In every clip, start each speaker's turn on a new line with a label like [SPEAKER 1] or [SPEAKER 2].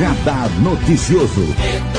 [SPEAKER 1] Radar Noticioso.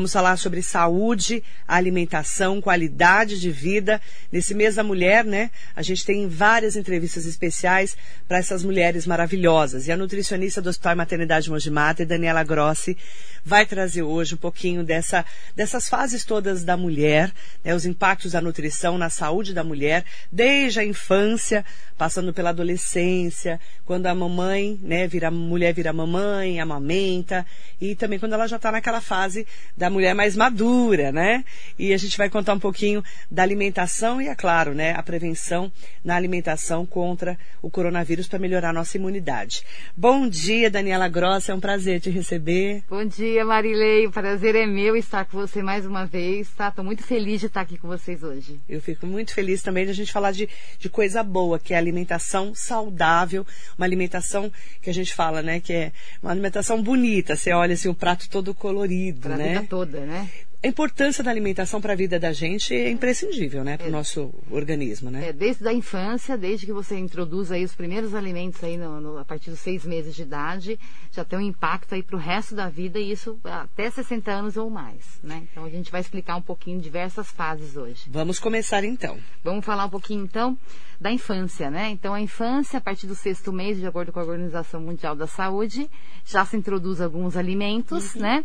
[SPEAKER 2] Vamos falar sobre saúde, alimentação, qualidade de vida. Nesse mês da mulher, né? A gente tem várias entrevistas especiais para essas mulheres maravilhosas. E a nutricionista do Hospital Maternidade Mojimata, Daniela Grossi, vai trazer hoje um pouquinho dessa, dessas fases todas da mulher, né? Os impactos da nutrição na saúde da mulher, desde a infância, passando pela adolescência, quando a mamãe, né, vira, mulher vira mamãe, amamenta, e também quando ela já está naquela fase da mulher mais madura, né? E a gente vai contar um pouquinho da alimentação e, é claro, né, a prevenção na alimentação contra o coronavírus para melhorar a nossa imunidade. Bom dia, Daniela Grossa, é um prazer te receber.
[SPEAKER 3] Bom dia, Marilei, o prazer é meu estar com você mais uma vez, tá? Estou muito feliz de estar aqui com vocês hoje.
[SPEAKER 2] Eu fico muito feliz também de a gente falar de, de coisa boa, que é alimentação saudável, uma alimentação que a gente fala, né, que é uma alimentação bonita, você olha assim o prato todo colorido,
[SPEAKER 3] pra
[SPEAKER 2] né?
[SPEAKER 3] Toda, né?
[SPEAKER 2] A importância da alimentação para a vida da gente é imprescindível, né, para o é. nosso organismo, né?
[SPEAKER 3] É, desde a infância, desde que você introduz aí os primeiros alimentos aí no, no, a partir dos seis meses de idade, já tem um impacto aí para o resto da vida e isso até 60 anos ou mais, né? Então a gente vai explicar um pouquinho diversas fases hoje.
[SPEAKER 2] Vamos começar então.
[SPEAKER 3] Vamos falar um pouquinho então da infância, né? Então a infância, a partir do sexto mês, de acordo com a Organização Mundial da Saúde, já se introduz alguns alimentos, uhum. né?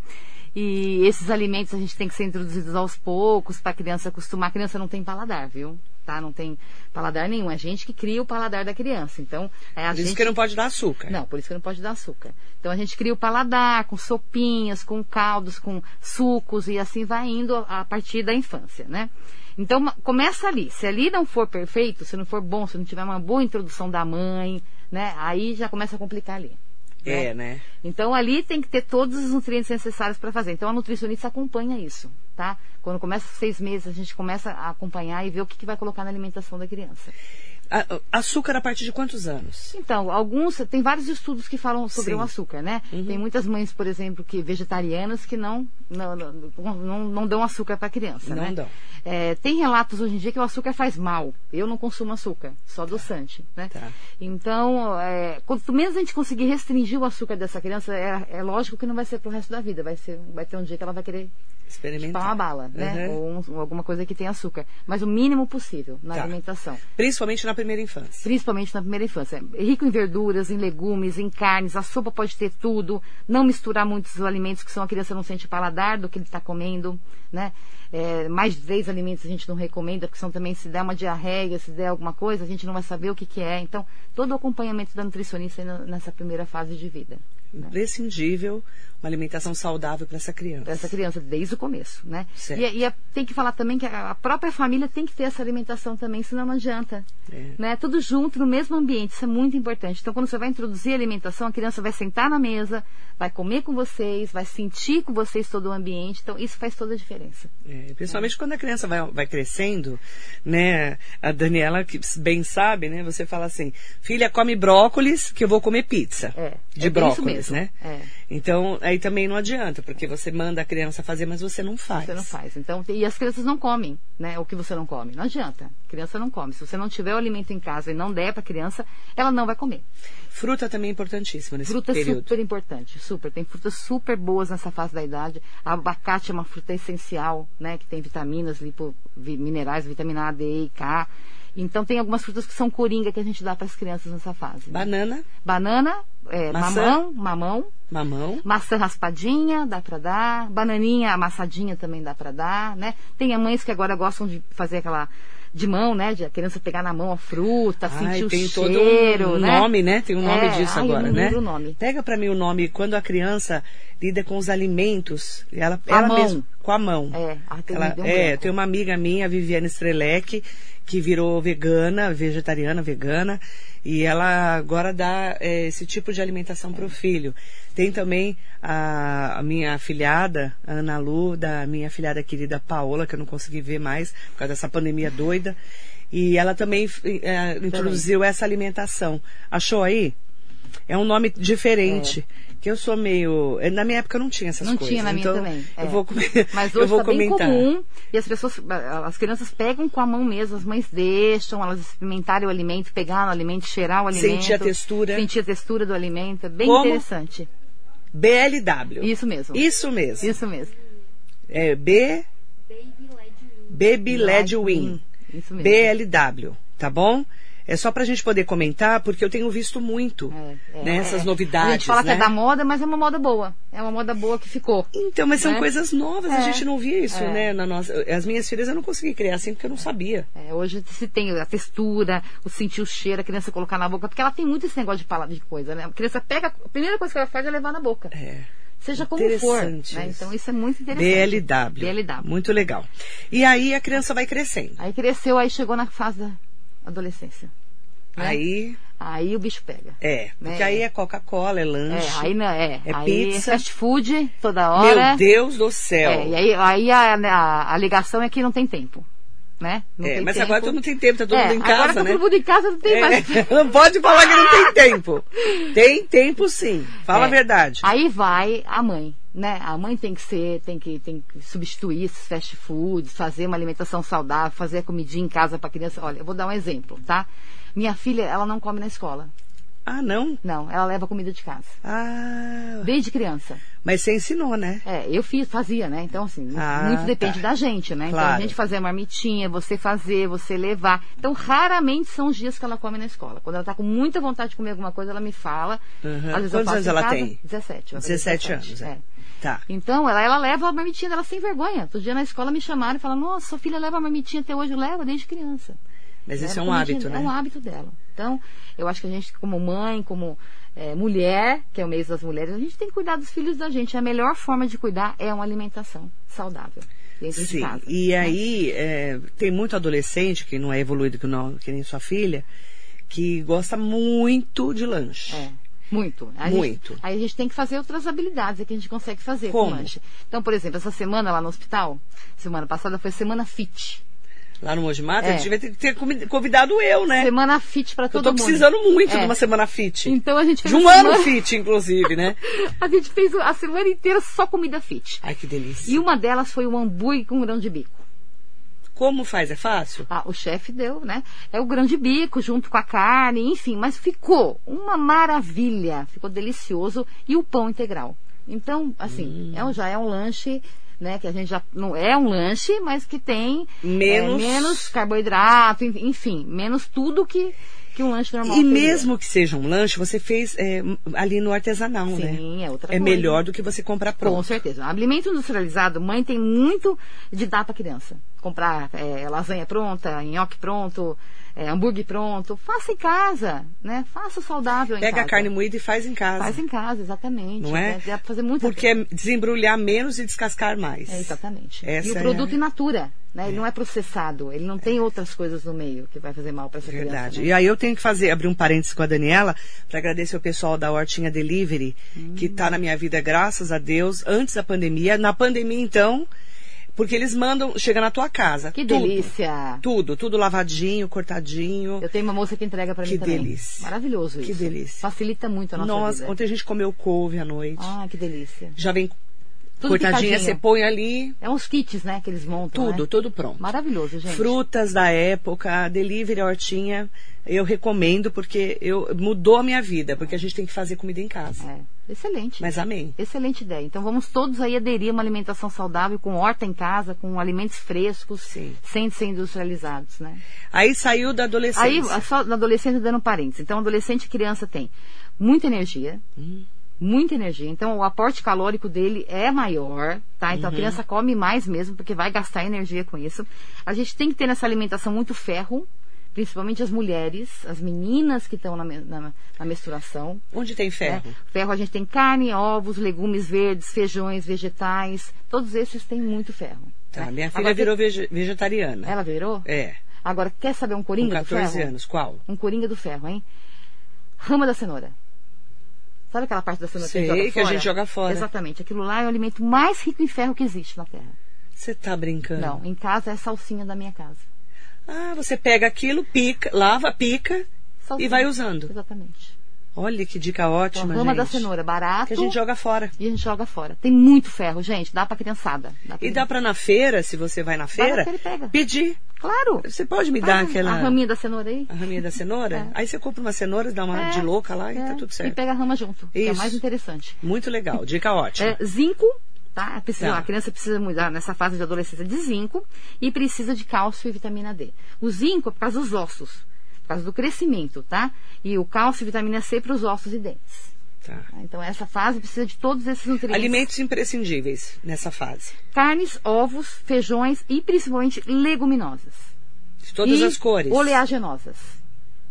[SPEAKER 3] E esses alimentos a gente tem que ser introduzidos aos poucos para a criança acostumar. A criança não tem paladar, viu? Tá? Não tem paladar nenhum. É a gente que cria o paladar da criança. Então, é a
[SPEAKER 2] por
[SPEAKER 3] gente...
[SPEAKER 2] isso que não pode dar açúcar.
[SPEAKER 3] Não, por isso que não pode dar açúcar. Então a gente cria o paladar com sopinhas, com caldos, com sucos e assim vai indo a partir da infância, né? Então começa ali. Se ali não for perfeito, se não for bom, se não tiver uma boa introdução da mãe, né? Aí já começa a complicar ali.
[SPEAKER 2] É, né?
[SPEAKER 3] Então ali tem que ter todos os nutrientes necessários para fazer. Então a nutricionista acompanha isso, tá? Quando começa seis meses, a gente começa a acompanhar e ver o que, que vai colocar na alimentação da criança.
[SPEAKER 2] Açúcar a partir de quantos anos?
[SPEAKER 3] Então, alguns, tem vários estudos que falam sobre Sim. o açúcar, né? Uhum. Tem muitas mães, por exemplo, que vegetarianas que não, não, não, não, dão açúcar para a criança,
[SPEAKER 2] não
[SPEAKER 3] né?
[SPEAKER 2] Dão.
[SPEAKER 3] É, tem relatos hoje em dia que o açúcar faz mal. Eu não consumo açúcar, só tá. adoçante, né?
[SPEAKER 2] Tá.
[SPEAKER 3] Então, é, quanto menos a gente conseguir restringir o açúcar dessa criança, é, é lógico que não vai ser pro resto da vida. Vai, ser, vai ter um dia que ela vai querer
[SPEAKER 2] Experimentar.
[SPEAKER 3] Chupar uma bala, né? Uhum. Ou um, alguma coisa que tem açúcar. Mas o mínimo possível na tá. alimentação.
[SPEAKER 2] Principalmente na primeira infância.
[SPEAKER 3] Principalmente na primeira infância. Rico em verduras, em legumes, em carnes. A sopa pode ter tudo. Não misturar muitos alimentos que são a criança não sente paladar do que ele está comendo, né? É, mais de três alimentos a gente não recomenda, porque são também, se der uma diarreia, se der alguma coisa, a gente não vai saber o que, que é. Então, todo o acompanhamento da nutricionista nessa primeira fase de vida.
[SPEAKER 2] Imprescindível uma alimentação saudável para essa criança.
[SPEAKER 3] Para essa criança, desde o começo, né? Certo. E, e tem que falar também que a própria família tem que ter essa alimentação também, senão não adianta. É. Né? Tudo junto, no mesmo ambiente, isso é muito importante. Então, quando você vai introduzir a alimentação, a criança vai sentar na mesa, vai comer com vocês, vai sentir com vocês todo o ambiente. Então, isso faz toda a diferença.
[SPEAKER 2] É, principalmente é. quando a criança vai, vai crescendo, né? A Daniela, que bem sabe, né? Você fala assim, filha, come brócolis, que eu vou comer pizza.
[SPEAKER 3] É,
[SPEAKER 2] de
[SPEAKER 3] é
[SPEAKER 2] né?
[SPEAKER 3] É.
[SPEAKER 2] Então, aí também não adianta, porque você manda a criança fazer, mas você não faz.
[SPEAKER 3] Você não faz. Então, e as crianças não comem, né? O que você não come. Não adianta. A criança não come. Se você não tiver o alimento em casa e não der para a criança, ela não vai comer.
[SPEAKER 2] Fruta também é importantíssima nesse
[SPEAKER 3] fruta
[SPEAKER 2] período.
[SPEAKER 3] Fruta super importante, super. Tem frutas super boas nessa fase da idade. A abacate é uma fruta essencial, né? Que tem vitaminas, lipo, minerais, vitamina A, D, E, K. Então tem algumas frutas que são coringa que a gente dá para as crianças nessa fase. Né?
[SPEAKER 2] Banana.
[SPEAKER 3] Banana, é, mamão, mamão.
[SPEAKER 2] Mamão.
[SPEAKER 3] Maçã raspadinha, dá para dar. Bananinha amassadinha também dá para dar, né? Tem mães que agora gostam de fazer aquela de mão, né? De a criança pegar na mão a fruta, ai, sentir
[SPEAKER 2] tem
[SPEAKER 3] o
[SPEAKER 2] todo
[SPEAKER 3] cheiro,
[SPEAKER 2] um
[SPEAKER 3] né?
[SPEAKER 2] nome, né? Tem um nome
[SPEAKER 3] é,
[SPEAKER 2] disso
[SPEAKER 3] ai,
[SPEAKER 2] agora, né?
[SPEAKER 3] O nome.
[SPEAKER 2] Pega para mim o nome quando a criança lida com os alimentos, ela,
[SPEAKER 3] a
[SPEAKER 2] ela
[SPEAKER 3] mão.
[SPEAKER 2] mesma com a mão.
[SPEAKER 3] É, tem
[SPEAKER 2] ela,
[SPEAKER 3] um
[SPEAKER 2] é, tem uma amiga minha, Viviane Strelec, que virou vegana, vegetariana, vegana, e ela agora dá é, esse tipo de alimentação para o filho. Tem também a, a, minha afilhada, a Ana Lu, da minha afilhada querida Paola, que eu não consegui ver mais por causa dessa pandemia doida. E ela também é, introduziu essa alimentação. Achou aí? É um nome diferente. Que eu sou meio. eh, Na minha época não tinha essas
[SPEAKER 3] Não
[SPEAKER 2] coisas.
[SPEAKER 3] tinha na minha
[SPEAKER 2] então
[SPEAKER 3] também. é.
[SPEAKER 2] Eu vou, com-
[SPEAKER 3] Mas
[SPEAKER 2] eu
[SPEAKER 3] hoje
[SPEAKER 2] vou
[SPEAKER 3] está bem
[SPEAKER 2] comentar.
[SPEAKER 3] comum e as pessoas, as crianças pegam com a mão mesmo, as mães deixam elas experimentarem o alimento, pegar no alimento, cheirar o alimento.
[SPEAKER 2] Sentir a textura.
[SPEAKER 3] Sentir a textura do alimento. É bem
[SPEAKER 2] Como?
[SPEAKER 3] interessante.
[SPEAKER 2] BLW.
[SPEAKER 3] Isso mesmo.
[SPEAKER 2] Isso mesmo.
[SPEAKER 3] Isso mesmo.
[SPEAKER 2] É B. Baby Led Win.
[SPEAKER 3] Isso mesmo.
[SPEAKER 2] BLW, tá bom? É só pra gente poder comentar, porque eu tenho visto muito
[SPEAKER 3] É, é,
[SPEAKER 2] né,
[SPEAKER 3] é.
[SPEAKER 2] essas
[SPEAKER 3] A
[SPEAKER 2] novidades.
[SPEAKER 3] gente fala
[SPEAKER 2] né?
[SPEAKER 3] que é da moda, mas é uma moda boa. É uma moda boa que ficou.
[SPEAKER 2] Então, mas são
[SPEAKER 3] né?
[SPEAKER 2] coisas novas, a
[SPEAKER 3] É.
[SPEAKER 2] gente não via isso,
[SPEAKER 3] É.
[SPEAKER 2] né? Na nossa... As minhas filhas eu não consegui criar assim porque eu não sabia.
[SPEAKER 3] É, hoje se tem a textura, o sentir o cheiro, a criança colocar na boca, porque ela tem muito esse negócio de palavra de coisa, né? A criança pega, a primeira coisa que ela faz é levar na boca.
[SPEAKER 2] É.
[SPEAKER 3] Seja como for. Né? Então isso é muito interessante.
[SPEAKER 2] BLW.
[SPEAKER 3] BLW.
[SPEAKER 2] Muito legal. E aí a criança vai crescendo.
[SPEAKER 3] Aí cresceu, aí chegou na fase adolescência. né?
[SPEAKER 2] Aí,
[SPEAKER 3] Aí o bicho pega.
[SPEAKER 2] é. Porque
[SPEAKER 3] É.
[SPEAKER 2] aí é Coca-Cola, é
[SPEAKER 3] É,
[SPEAKER 2] lanche.
[SPEAKER 3] aí não é.
[SPEAKER 2] É
[SPEAKER 3] aí
[SPEAKER 2] pizza.
[SPEAKER 3] fast food toda hora.
[SPEAKER 2] Meu Deus do céu.
[SPEAKER 3] É, e aí, aí a, a, a alegação é que não tem tempo. Né? Não
[SPEAKER 2] É, mas
[SPEAKER 3] tempo.
[SPEAKER 2] agora todo mundo tem tempo, tá todo
[SPEAKER 3] É,
[SPEAKER 2] mundo em
[SPEAKER 3] agora
[SPEAKER 2] casa,
[SPEAKER 3] tá
[SPEAKER 2] né?
[SPEAKER 3] todo mundo em casa, não tem mais.
[SPEAKER 2] É, não pode falar que não tem tempo. Tem tempo sim. Fala
[SPEAKER 3] É.
[SPEAKER 2] a verdade.
[SPEAKER 3] Aí vai a mãe, né? A mãe tem que ser, tem que, tem que substituir esses fast foods, fazer uma alimentação saudável, fazer a comidinha em casa para criança. Olha, eu vou dar um exemplo, tá? Minha filha, ela não come na escola.
[SPEAKER 2] Ah, não?
[SPEAKER 3] Não, ela leva comida de casa.
[SPEAKER 2] Ah,
[SPEAKER 3] Desde criança.
[SPEAKER 2] mas você ensinou, né?
[SPEAKER 3] É, eu fiz, fazia, né? Então, assim,
[SPEAKER 2] Ah,
[SPEAKER 3] muito depende
[SPEAKER 2] tá.
[SPEAKER 3] da gente, né? Então,
[SPEAKER 2] Claro.
[SPEAKER 3] a gente fazer a marmitinha, você fazer, você levar. Então, raramente são os dias que ela come na escola. Quando ela tá com muita vontade de comer alguma coisa, ela me fala.
[SPEAKER 2] Uhum.
[SPEAKER 3] Às vezes eu
[SPEAKER 2] Quantos
[SPEAKER 3] faço
[SPEAKER 2] anos ela
[SPEAKER 3] casa.
[SPEAKER 2] tem?
[SPEAKER 3] 17. vai fazer
[SPEAKER 2] 17 anos,
[SPEAKER 3] 17,
[SPEAKER 2] é.
[SPEAKER 3] é.
[SPEAKER 2] Tá.
[SPEAKER 3] Então, ela, ela leva a marmitinha dela sem vergonha. Outro dia na escola me chamaram e falaram, nossa, sua filha leva a marmitinha até hoje, leva desde criança.
[SPEAKER 2] Mas isso é um hábito, né?
[SPEAKER 3] É um hábito dela. Então, eu acho que a gente, como mãe, como eh, mulher, que é o mês das mulheres, a gente tem que cuidar dos filhos da gente. A melhor forma de cuidar é uma alimentação saudável dentro de
[SPEAKER 2] Sim.
[SPEAKER 3] casa.
[SPEAKER 2] E
[SPEAKER 3] né?
[SPEAKER 2] aí, é, tem muito adolescente que não é evoluído que, não, que nem sua filha, que gosta muito de lanche.
[SPEAKER 3] É. Muito. A
[SPEAKER 2] Muito.
[SPEAKER 3] Gente, aí a gente tem que fazer outras habilidades é que a gente consegue fazer
[SPEAKER 2] Como?
[SPEAKER 3] com lanche. Então, por exemplo, essa semana lá no hospital, semana passada foi semana fit.
[SPEAKER 2] Lá no Mogi Mato,
[SPEAKER 3] É.
[SPEAKER 2] a gente devia ter, ter convidado eu, né?
[SPEAKER 3] Semana fit para
[SPEAKER 2] Eu
[SPEAKER 3] todo
[SPEAKER 2] tô
[SPEAKER 3] mundo.
[SPEAKER 2] precisando muito
[SPEAKER 3] É.
[SPEAKER 2] de uma semana fit.
[SPEAKER 3] Então a gente fez
[SPEAKER 2] de um ano
[SPEAKER 3] semana-
[SPEAKER 2] fit, inclusive, né?
[SPEAKER 3] A gente fez a semana inteira só comida fit.
[SPEAKER 2] Ai, que delícia.
[SPEAKER 3] E uma delas foi o hambúrguer com grão de bico.
[SPEAKER 2] Como faz? É fácil?
[SPEAKER 3] Ah, o chefe deu, né? É o grão de bico junto com a carne, enfim, mas ficou uma maravilha, ficou delicioso e o pão integral. Então, assim, é um, já é um lanche, né? Que a gente já não é um lanche, mas que tem
[SPEAKER 2] Menos-
[SPEAKER 3] é, menos carboidrato, en- enfim, menos tudo que que um lanche normal.
[SPEAKER 2] E
[SPEAKER 3] teria.
[SPEAKER 2] mesmo que seja um lanche, você fez é, ali no artesanal, né?
[SPEAKER 3] Sim, é outra
[SPEAKER 2] É
[SPEAKER 3] coisa.
[SPEAKER 2] melhor do que você comprar
[SPEAKER 3] Com
[SPEAKER 2] pronto.
[SPEAKER 3] certeza. Alimento industrializado, mãe tem muito de dar para criança. Comprar é, lasanha pronta, nhoque pronto, é, hambúrguer pronto. Faça em casa, né? Faça saudável em
[SPEAKER 2] Pega a
[SPEAKER 3] casa.
[SPEAKER 2] carne moída e faz em casa.
[SPEAKER 3] Faz em casa, exatamente.
[SPEAKER 2] Não é?
[SPEAKER 3] né? Dá pra fazer muito.
[SPEAKER 2] Porque é desembrulhar menos e descascar mais.
[SPEAKER 3] É, exatamente.
[SPEAKER 2] Essa
[SPEAKER 3] e o
[SPEAKER 2] é
[SPEAKER 3] produto
[SPEAKER 2] a-
[SPEAKER 3] in natura, né? Ele não é processado, ele não tem outras coisas no meio que vai fazer mal para essa
[SPEAKER 2] Verdade.
[SPEAKER 3] criança. né?
[SPEAKER 2] E aí eu tenho que fazer, abrir um parênteses com a Daniela, para agradecer o pessoal da Hortinha Delivery, que tá na minha vida, graças a Deus, antes da pandemia. Na pandemia, então, porque eles mandam, chega na tua casa.
[SPEAKER 3] Que
[SPEAKER 2] tudo.
[SPEAKER 3] delícia!
[SPEAKER 2] Tudo, tudo lavadinho, cortadinho.
[SPEAKER 3] Eu tenho uma moça que entrega para mim
[SPEAKER 2] Que
[SPEAKER 3] também.
[SPEAKER 2] delícia.
[SPEAKER 3] Maravilhoso
[SPEAKER 2] Que
[SPEAKER 3] isso.
[SPEAKER 2] delícia.
[SPEAKER 3] Facilita muito a nossa
[SPEAKER 2] Nossa,
[SPEAKER 3] vida.
[SPEAKER 2] ontem a gente comeu couve à noite.
[SPEAKER 3] Ah, que delícia.
[SPEAKER 2] Já vem
[SPEAKER 3] Tudo
[SPEAKER 2] cortadinha, você põe ali,
[SPEAKER 3] É uns kits, né, que eles montam.
[SPEAKER 2] tudo,
[SPEAKER 3] né?
[SPEAKER 2] tudo pronto.
[SPEAKER 3] Maravilhoso, gente.
[SPEAKER 2] Frutas da época, delivery a hortinha, eu recomendo porque eu, mudou a minha vida, porque a gente tem que fazer comida em casa.
[SPEAKER 3] É, excelente.
[SPEAKER 2] Mas amém.
[SPEAKER 3] Excelente ideia. Então vamos todos aí aderir a uma alimentação saudável, com horta em casa, com alimentos frescos,
[SPEAKER 2] Sim.
[SPEAKER 3] sem ser industrializados, né?
[SPEAKER 2] Aí saiu da adolescência.
[SPEAKER 3] Aí, só na adolescente dando parênteses. Então, adolescente e criança tem muita energia,
[SPEAKER 2] Hum.
[SPEAKER 3] Muita energia. Então, o aporte calórico dele é maior, tá? Então,
[SPEAKER 2] Uhum.
[SPEAKER 3] a criança come mais mesmo, porque vai gastar energia com isso. A gente tem que ter nessa alimentação muito ferro, principalmente as mulheres, as meninas que estão na, na- na menstruação.
[SPEAKER 2] Onde tem
[SPEAKER 3] né?
[SPEAKER 2] ferro?
[SPEAKER 3] Ferro a gente tem carne, ovos, legumes verdes, feijões, vegetais. Todos esses têm muito ferro.
[SPEAKER 2] Tá,
[SPEAKER 3] né?
[SPEAKER 2] minha filha
[SPEAKER 3] Agora,
[SPEAKER 2] virou vege- vegetariana.
[SPEAKER 3] Ela virou?
[SPEAKER 2] É,
[SPEAKER 3] Agora, quer saber um
[SPEAKER 2] com
[SPEAKER 3] coringa do
[SPEAKER 2] 14
[SPEAKER 3] ferro?
[SPEAKER 2] anos. Qual?
[SPEAKER 3] Um coringa do ferro, hein? Rama da cenoura. Sabe aquela parte da cenoura
[SPEAKER 2] Sei,
[SPEAKER 3] que a gente joga
[SPEAKER 2] que a
[SPEAKER 3] fora?
[SPEAKER 2] gente joga fora.
[SPEAKER 3] Exatamente. Aquilo lá é o alimento mais rico em ferro que existe na Terra.
[SPEAKER 2] Você tá brincando?
[SPEAKER 3] Não, em casa é salsinha da minha casa.
[SPEAKER 2] Ah, você pega aquilo, pica, lava, pica e
[SPEAKER 3] Salsinha.
[SPEAKER 2] vai usando.
[SPEAKER 3] Exatamente.
[SPEAKER 2] Olha que dica
[SPEAKER 3] Então,
[SPEAKER 2] ótima,
[SPEAKER 3] a rama
[SPEAKER 2] gente.
[SPEAKER 3] da cenoura, barato.
[SPEAKER 2] Que a gente joga fora.
[SPEAKER 3] E a gente joga fora. Tem muito ferro, gente. Dá pra criançada. Dá pra
[SPEAKER 2] E dá pra na feira, se você vai na
[SPEAKER 3] Vai
[SPEAKER 2] feira,
[SPEAKER 3] e pega.
[SPEAKER 2] pedir.
[SPEAKER 3] Claro.
[SPEAKER 2] Você pode me dar
[SPEAKER 3] Ah,
[SPEAKER 2] aquela...
[SPEAKER 3] A raminha da cenoura aí.
[SPEAKER 2] a raminha da cenoura?
[SPEAKER 3] É.
[SPEAKER 2] Aí você compra uma cenoura, dá uma
[SPEAKER 3] É,
[SPEAKER 2] de louca lá e
[SPEAKER 3] é.
[SPEAKER 2] tá tudo
[SPEAKER 3] E
[SPEAKER 2] certo.
[SPEAKER 3] pega a rama junto. Que é
[SPEAKER 2] Isso.
[SPEAKER 3] mais interessante.
[SPEAKER 2] Muito legal, dica ótima.
[SPEAKER 3] É, zinco, tá? Precisa,
[SPEAKER 2] Tá.
[SPEAKER 3] A criança precisa mudar nessa fase de adolescência de zinco e precisa de cálcio e vitamina D. O zinco é por causa dos ossos, por causa do crescimento, tá? E o cálcio e vitamina C para os ossos e dentes.
[SPEAKER 2] Tá.
[SPEAKER 3] tá? Então essa fase precisa de todos esses nutrientes.
[SPEAKER 2] Alimentos imprescindíveis nessa fase.
[SPEAKER 3] Carnes, ovos, feijões e principalmente leguminosas.
[SPEAKER 2] De todas
[SPEAKER 3] e
[SPEAKER 2] as cores.
[SPEAKER 3] Oleaginosas.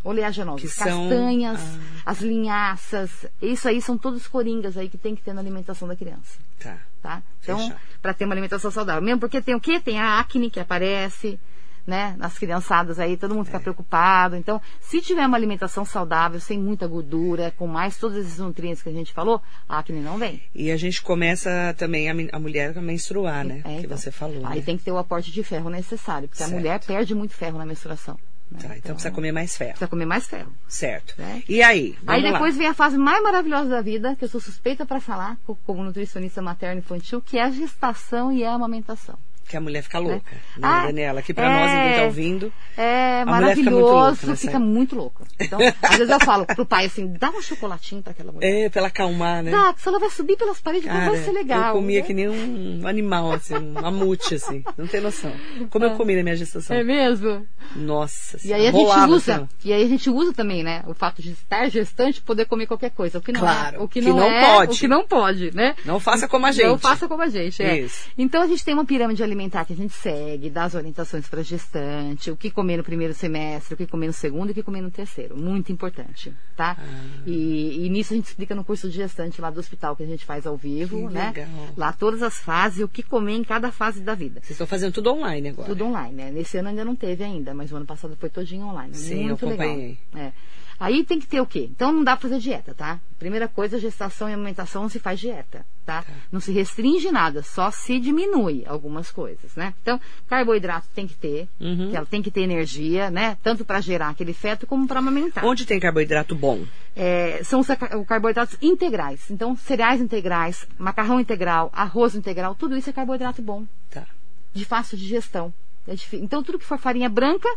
[SPEAKER 3] Oleaginosas.
[SPEAKER 2] Que são-
[SPEAKER 3] Castanhas,
[SPEAKER 2] Ah.
[SPEAKER 3] as linhaças. Isso aí são todos coringas aí que tem que ter na alimentação da criança.
[SPEAKER 2] Tá.
[SPEAKER 3] Tá? Então, para ter uma alimentação saudável. Mesmo porque tem o quê? Tem a acne que aparece, né? Nas criançadas aí, todo mundo fica preocupado. Então, se tiver uma alimentação saudável, sem muita gordura, com mais todos esses nutrientes que a gente falou, a acne não vem.
[SPEAKER 2] E a gente começa também a, a mulher a menstruar, né?
[SPEAKER 3] É,
[SPEAKER 2] que
[SPEAKER 3] então.
[SPEAKER 2] você falou.
[SPEAKER 3] Aí
[SPEAKER 2] né?
[SPEAKER 3] tem que ter o aporte de ferro necessário, porque
[SPEAKER 2] Certo.
[SPEAKER 3] a mulher perde muito ferro na menstruação. né?
[SPEAKER 2] Tá, então precisa comer mais ferro.
[SPEAKER 3] precisa comer mais ferro.
[SPEAKER 2] Certo.
[SPEAKER 3] Né?
[SPEAKER 2] E aí?
[SPEAKER 3] Aí depois
[SPEAKER 2] lá.
[SPEAKER 3] vem a fase mais maravilhosa da vida, que eu sou suspeita para falar, co- como nutricionista materno infantil, que é a gestação e a amamentação.
[SPEAKER 2] Que a mulher fica louca. Né,
[SPEAKER 3] Ah,
[SPEAKER 2] Daniela? Aqui pra
[SPEAKER 3] é.
[SPEAKER 2] nós, ninguém tá ouvindo.
[SPEAKER 3] É
[SPEAKER 2] fica muito louca
[SPEAKER 3] maravilhoso, fica muito louco. Então, às vezes eu falo pro pai assim, dá um chocolatinho para aquela mulher.
[SPEAKER 2] É, pra ela acalmar, né?
[SPEAKER 3] Dá, que se ela vai subir pelas paredes,
[SPEAKER 2] Cara,
[SPEAKER 3] vai ser legal.
[SPEAKER 2] eu comia
[SPEAKER 3] né?
[SPEAKER 2] que nem um animal, assim, um mamute, assim. Não tem noção. Como eu comi na minha gestação.
[SPEAKER 3] É mesmo?
[SPEAKER 2] Nossa
[SPEAKER 3] E aí a gente usa,
[SPEAKER 2] assim,
[SPEAKER 3] e aí a gente usa também, né, o fato de estar gestante poder comer qualquer coisa, o que não
[SPEAKER 2] Claro,
[SPEAKER 3] é, o que,
[SPEAKER 2] que
[SPEAKER 3] não,
[SPEAKER 2] não
[SPEAKER 3] é,
[SPEAKER 2] pode.
[SPEAKER 3] o que não pode, né?
[SPEAKER 2] Não faça como a gente.
[SPEAKER 3] Não faça como a gente, é.
[SPEAKER 2] Isso.
[SPEAKER 3] Então a gente tem uma pirâmide alimentar que a gente segue, dá as orientações para gestante, o que comer no primeiro semestre, o que comer no segundo e o que comer no terceiro. Muito importante, tá?
[SPEAKER 2] Ah.
[SPEAKER 3] E, e nisso a gente explica no curso de gestante lá do hospital que a gente faz ao vivo,
[SPEAKER 2] Que
[SPEAKER 3] né?
[SPEAKER 2] legal.
[SPEAKER 3] Lá todas as fases, o que comer em cada fase da vida.
[SPEAKER 2] Vocês estão fazendo tudo online agora.
[SPEAKER 3] Tudo online, né? Nesse ano ainda não teve ainda, mas o ano passado foi todinho online.
[SPEAKER 2] Sim,
[SPEAKER 3] Muito
[SPEAKER 2] eu acompanhei.
[SPEAKER 3] legal. É. Aí tem que ter o quê? Então não dá pra fazer dieta, tá? Primeira coisa, gestação e amamentação não se faz dieta, tá? Não se restringe nada, só se diminui algumas coisas, né? Então, carboidrato tem que ter,
[SPEAKER 2] Uhum.
[SPEAKER 3] que ela tem que ter energia, né? Tanto para gerar aquele feto como para amamentar.
[SPEAKER 2] Onde tem carboidrato bom?
[SPEAKER 3] É, são os ca- os carboidratos integrais. Então, cereais integrais, macarrão integral, arroz integral, tudo isso é carboidrato bom
[SPEAKER 2] Tá.
[SPEAKER 3] de fácil digestão. É Então, tudo que for farinha branca,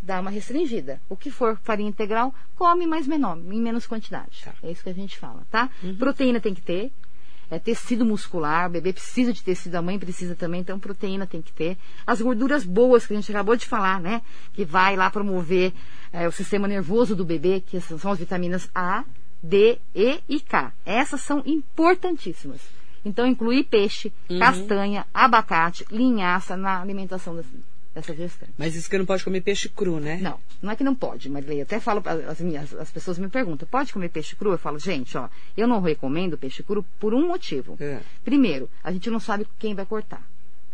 [SPEAKER 3] dá uma restringida. O que for farinha integral, come mais menor, em menos quantidade.
[SPEAKER 2] Tá.
[SPEAKER 3] É isso que a gente fala, tá? Proteína tem que ter. É tecido muscular, o bebê precisa de tecido, a mãe precisa também, então proteína tem que ter. As gorduras boas que a gente acabou de falar, né? Que vai lá promover é, o sistema nervoso do bebê, que são as vitaminas A, D, E e K. Essas são importantíssimas. Então, incluir peixe, castanha, abacate, linhaça na alimentação das- gestante.
[SPEAKER 2] Mas isso que não pode comer peixe cru, né?
[SPEAKER 3] Não, não é que não pode, Marilei. Até falo, as, minhas, as pessoas me perguntam, pode comer peixe cru? Eu falo, gente, ó, eu não recomendo peixe cru por um motivo.
[SPEAKER 2] É.
[SPEAKER 3] Primeiro, a gente não sabe quem vai cortar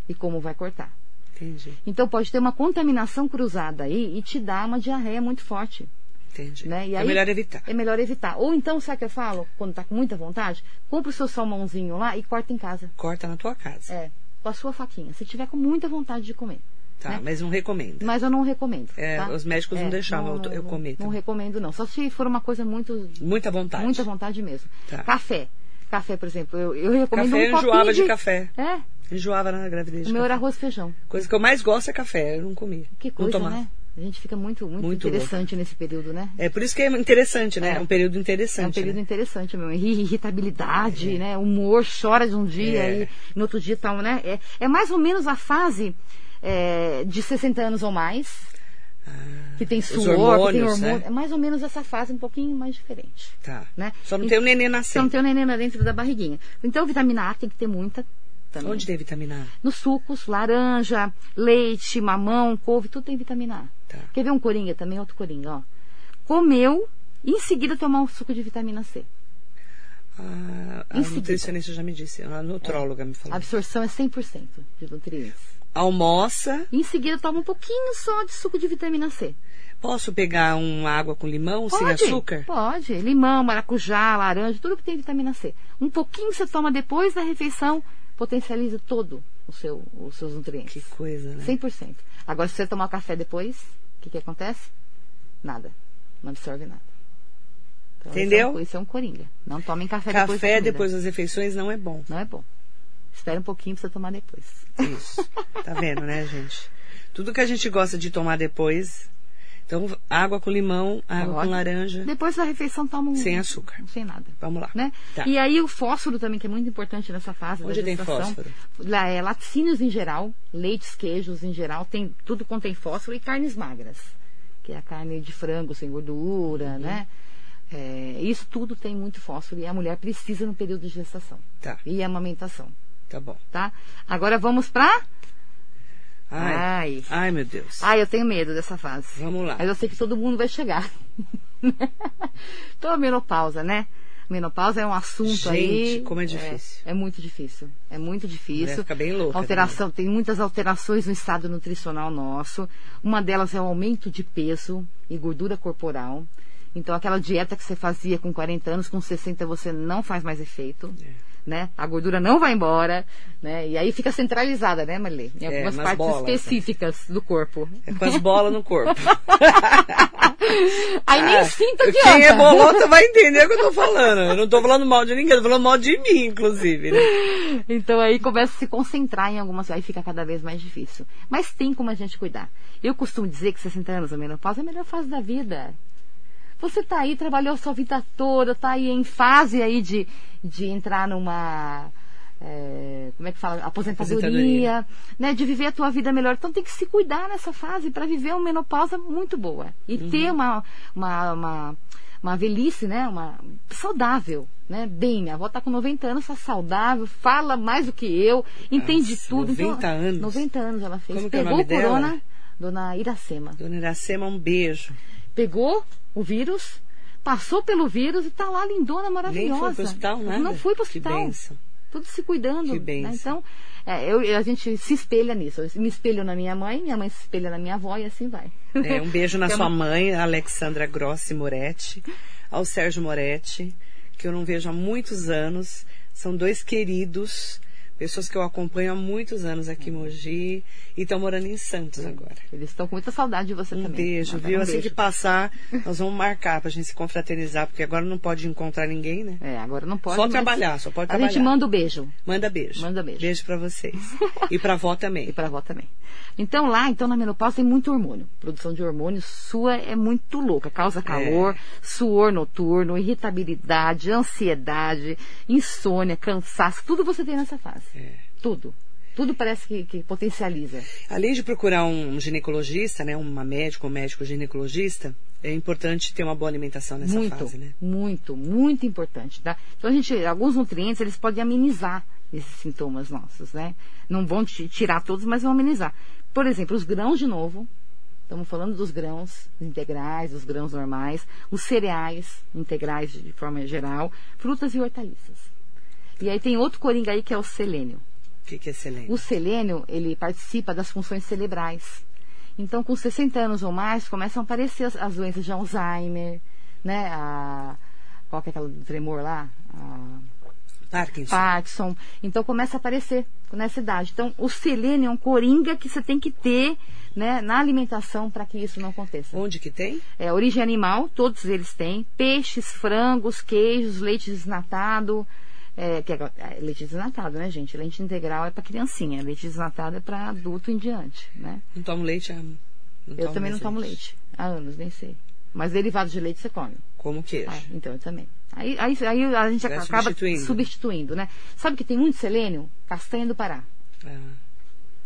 [SPEAKER 3] e como vai cortar.
[SPEAKER 2] Entendi,
[SPEAKER 3] Então pode ter uma contaminação cruzada aí e te dar uma diarreia muito forte.
[SPEAKER 2] entendi.
[SPEAKER 3] Né?
[SPEAKER 2] É
[SPEAKER 3] aí-
[SPEAKER 2] melhor evitar.
[SPEAKER 3] É melhor evitar. Ou então, sabe o que eu falo? Quando tá com muita vontade, compra o seu salmãozinho lá e corta em casa.
[SPEAKER 2] Corta na tua casa.
[SPEAKER 3] É, com a sua faquinha. Se tiver com muita vontade de comer.
[SPEAKER 2] Tá,
[SPEAKER 3] né?
[SPEAKER 2] mas não recomenda.
[SPEAKER 3] Mas eu não recomendo.
[SPEAKER 2] É,
[SPEAKER 3] tá?
[SPEAKER 2] os médicos não deixavam eu comer
[SPEAKER 3] Não
[SPEAKER 2] também.
[SPEAKER 3] recomendo, não. Só se for uma coisa muito.
[SPEAKER 2] Muita vontade.
[SPEAKER 3] Muita vontade mesmo.
[SPEAKER 2] Tá.
[SPEAKER 3] Café. Café, por exemplo, eu, eu recomendo
[SPEAKER 2] Café
[SPEAKER 3] um
[SPEAKER 2] eu enjoava
[SPEAKER 3] de...
[SPEAKER 2] de café.
[SPEAKER 3] É,
[SPEAKER 2] Enjoava na gravidez.
[SPEAKER 3] o meu
[SPEAKER 2] café.
[SPEAKER 3] era arroz e feijão.
[SPEAKER 2] Coisa que eu mais gosto é café, eu não comia.
[SPEAKER 3] Que
[SPEAKER 2] não
[SPEAKER 3] coisa,
[SPEAKER 2] tomava.
[SPEAKER 3] né? A gente fica muito, muito,
[SPEAKER 2] Muito
[SPEAKER 3] interessante nesse período, né?
[SPEAKER 2] É por isso que é interessante, né?
[SPEAKER 3] É.
[SPEAKER 2] É um período interessante.
[SPEAKER 3] É um período
[SPEAKER 2] né?
[SPEAKER 3] interessante mesmo. Irri- Irritabilidade, né? Humor, chora de um dia
[SPEAKER 2] É.
[SPEAKER 3] e no outro dia tá, um, né? É, é mais ou menos a fase é, de 60 anos ou mais. que tem suor, que tem
[SPEAKER 2] hormônios,
[SPEAKER 3] hormônio.
[SPEAKER 2] né?
[SPEAKER 3] É mais ou menos essa fase um pouquinho mais diferente.
[SPEAKER 2] Tá.
[SPEAKER 3] Né?
[SPEAKER 2] Só não
[SPEAKER 3] E-
[SPEAKER 2] tem o neném
[SPEAKER 3] Só não
[SPEAKER 2] nascendo.
[SPEAKER 3] tem o neném dentro da barriguinha. Então, vitamina A tem que ter muita. Também.
[SPEAKER 2] Onde tem vitamina A?
[SPEAKER 3] Nos sucos, laranja, leite, mamão, couve, tudo tem vitamina A.
[SPEAKER 2] Tá.
[SPEAKER 3] Quer ver um coringa também? Outro coringa, ó. Comeu, em seguida tomar um suco de vitamina C.
[SPEAKER 2] A, a
[SPEAKER 3] seguida.
[SPEAKER 2] nutricionista já me disse, a nutróloga me
[SPEAKER 3] A
[SPEAKER 2] falou.
[SPEAKER 3] absorção é 100% de nutrientes.
[SPEAKER 2] Almoça,
[SPEAKER 3] Em seguida, toma um pouquinho só de suco de vitamina C.
[SPEAKER 2] posso pegar uma água com limão sem açúcar?
[SPEAKER 3] Pode. Limão, maracujá, laranja, tudo que tem vitamina C. Um pouquinho você toma depois da refeição, potencializa todo o seu, os seus nutrientes.
[SPEAKER 2] Que coisa, né?
[SPEAKER 3] 100%. Agora, se você tomar café depois, o que, que acontece? Nada. Não absorve nada. Então,
[SPEAKER 2] Entendeu?
[SPEAKER 3] Isso é, um, isso é um coringa. Não tomem café, depois de
[SPEAKER 2] Café depois das refeições não é bom.
[SPEAKER 3] Não é bom. Espera um pouquinho pra você tomar depois.
[SPEAKER 2] Isso. Tá vendo, né, gente? Tudo que a gente gosta de tomar depois. Então, água com limão, água
[SPEAKER 3] Pode.
[SPEAKER 2] com laranja,
[SPEAKER 3] Depois da refeição toma um...
[SPEAKER 2] sem açúcar.
[SPEAKER 3] Sem nada.
[SPEAKER 2] Vamos lá.
[SPEAKER 3] Né?
[SPEAKER 2] Tá.
[SPEAKER 3] E aí o fósforo também, que é muito importante nessa fase
[SPEAKER 2] Onde tem fósforo?
[SPEAKER 3] É, laticínios em geral, leites, queijos em geral, tem, tudo contém fósforo e carnes magras. Que é a carne de frango sem gordura,
[SPEAKER 2] Uhum.
[SPEAKER 3] né? É, isso tudo tem muito fósforo e a mulher precisa no período de gestação.
[SPEAKER 2] Tá,
[SPEAKER 3] E amamentação,
[SPEAKER 2] tá bom.
[SPEAKER 3] tá? Agora vamos pra...
[SPEAKER 2] Ai,
[SPEAKER 3] Ai.
[SPEAKER 2] ai meu Deus.
[SPEAKER 3] Ai, eu tenho medo dessa fase.
[SPEAKER 2] Vamos lá.
[SPEAKER 3] Mas eu sei que todo mundo vai chegar. então, a menopausa, né? Menopausa é um assunto aí.
[SPEAKER 2] Gente, como é difícil.
[SPEAKER 3] É, é muito difícil. É muito difícil.
[SPEAKER 2] fica bem louca.
[SPEAKER 3] Alteração, tem muitas alterações no estado nutricional nosso. Uma delas é o aumento de peso e gordura corporal. Então, aquela dieta que você fazia com 40 anos, com 60 você não faz mais efeito.
[SPEAKER 2] É.
[SPEAKER 3] Né? A gordura não vai embora, né? E aí fica centralizada, né, Marley? Em
[SPEAKER 2] É,
[SPEAKER 3] algumas
[SPEAKER 2] nas
[SPEAKER 3] partes
[SPEAKER 2] né?
[SPEAKER 3] específicas do corpo.
[SPEAKER 2] É com as bolas no corpo.
[SPEAKER 3] Aí nem
[SPEAKER 2] Ah,
[SPEAKER 3] sinto adianta.
[SPEAKER 2] Quem é bolota vai entender o que eu tô falando. Eu não tô falando mal de ninguém, eu tô falando mal de mim, inclusive. Né?
[SPEAKER 3] Então aí começa a se concentrar em algumas aí fica cada vez mais difícil. Mas tem como a gente cuidar. Eu costumo dizer que 60 anos a menopausa é a melhor fase da vida. Você tá aí, trabalhou a sua vida toda, tá aí em fase aí de, de entrar numa. é, como é que fala? Aposentadoria,
[SPEAKER 2] Aposentadoria.
[SPEAKER 3] né? De viver a tua vida melhor. Então tem que se cuidar nessa fase para viver uma menopausa muito boa. E ter uma, uma, uma, uma velhice, né? Uma saudável, né? Bem, minha avó tá com 90 anos, tá saudável, fala mais do que eu, entende
[SPEAKER 2] Nossa,
[SPEAKER 3] tudo.
[SPEAKER 2] 90
[SPEAKER 3] então,
[SPEAKER 2] anos?
[SPEAKER 3] 90 anos ela fez.
[SPEAKER 2] Como que é o
[SPEAKER 3] Pegou
[SPEAKER 2] nome
[SPEAKER 3] o
[SPEAKER 2] dela?
[SPEAKER 3] corona, dona Iracema
[SPEAKER 2] Dona Iracema, um beijo.
[SPEAKER 3] Pegou o vírus, passou pelo vírus e tá lá lindona, maravilhosa.
[SPEAKER 2] Nem foi hospital, nada?
[SPEAKER 3] Não foi pro
[SPEAKER 2] Que
[SPEAKER 3] hospital.
[SPEAKER 2] bênção.
[SPEAKER 3] Tudo se cuidando.
[SPEAKER 2] Que
[SPEAKER 3] né?
[SPEAKER 2] bênção.
[SPEAKER 3] Então, é, eu- a gente se espelha nisso. Eu me espelho na minha mãe, minha mãe se espelha na minha avó e assim vai.
[SPEAKER 2] É, um beijo na
[SPEAKER 3] Que é
[SPEAKER 2] sua mãe, Alexandra Grossi Moretti, ao Sérgio Moretti, que eu não vejo há muitos anos. São dois queridos, pessoas que eu acompanho há muitos anos aqui em Mogi e estão morando em Santos agora.
[SPEAKER 3] Eles estão com muita saudade de você
[SPEAKER 2] Um
[SPEAKER 3] também.
[SPEAKER 2] beijo, viu?
[SPEAKER 3] um
[SPEAKER 2] Assim
[SPEAKER 3] beijo.
[SPEAKER 2] que passar, nós vamos marcar pra gente se confraternizar, porque agora não pode encontrar ninguém, né?
[SPEAKER 3] É, agora não pode.
[SPEAKER 2] Só trabalhar, só pode
[SPEAKER 3] A
[SPEAKER 2] trabalhar.
[SPEAKER 3] gente manda o beijo.
[SPEAKER 2] Manda beijo.
[SPEAKER 3] Manda beijo.
[SPEAKER 2] Beijo pra vocês. E pra avó também.
[SPEAKER 3] E para a avó também. Então lá, então na menopausa tem muito hormônio. produção de hormônio sua é muito louca. Causa calor, suor noturno, irritabilidade, ansiedade, insônia, cansaço. Tudo você tem nessa fase.
[SPEAKER 2] É.
[SPEAKER 3] Tudo. Tudo parece que, que potencializa.
[SPEAKER 2] Além de procurar um ginecologista, né, uma médica ou médico ginecologista, é importante ter uma boa alimentação nessa
[SPEAKER 3] muito,
[SPEAKER 2] fase, né?
[SPEAKER 3] muito, muito importante, tá? Então a gente, alguns nutrientes eles podem amenizar esses sintomas nossos, né? Não vão ti- tirar todos, mas vão amenizar. Por exemplo, os grãos de novo. Estamos falando dos grãos integrais, dos grãos normais, os cereais integrais de forma geral, frutas e hortaliças. E aí tem outro coringa aí que é o selênio.
[SPEAKER 2] O que, que é selênio?
[SPEAKER 3] O selênio, ele participa das funções cerebrais. Então, com 60 anos ou mais, começam a aparecer as, as doenças de Alzheimer, né? A, qual que é aquela do tremor lá? A
[SPEAKER 2] Parkinson.
[SPEAKER 3] Parkinson. Então, começa a aparecer nessa idade. Então, o selênio é um coringa que você tem que ter né, na alimentação para que isso não aconteça.
[SPEAKER 2] Onde que tem?
[SPEAKER 3] É, origem animal, todos eles têm. Peixes, frangos, queijos, leite desnatado. É, que é, é, leite desnatado, né, gente? Leite integral é para criancinha. Leite desnatado é para adulto em diante, né?
[SPEAKER 2] Não tomo leite há... Não
[SPEAKER 3] eu também não
[SPEAKER 2] mais
[SPEAKER 3] tomo leite. Há anos, nem sei. Mas derivados de leite você come.
[SPEAKER 2] Como queijo.
[SPEAKER 3] Ah, então eu também. Aí, aí, aí a gente
[SPEAKER 2] Vai
[SPEAKER 3] acaba
[SPEAKER 2] substituindo.
[SPEAKER 3] substituindo. né? Sabe que tem muito selênio? Castanha do Pará.
[SPEAKER 2] Ah,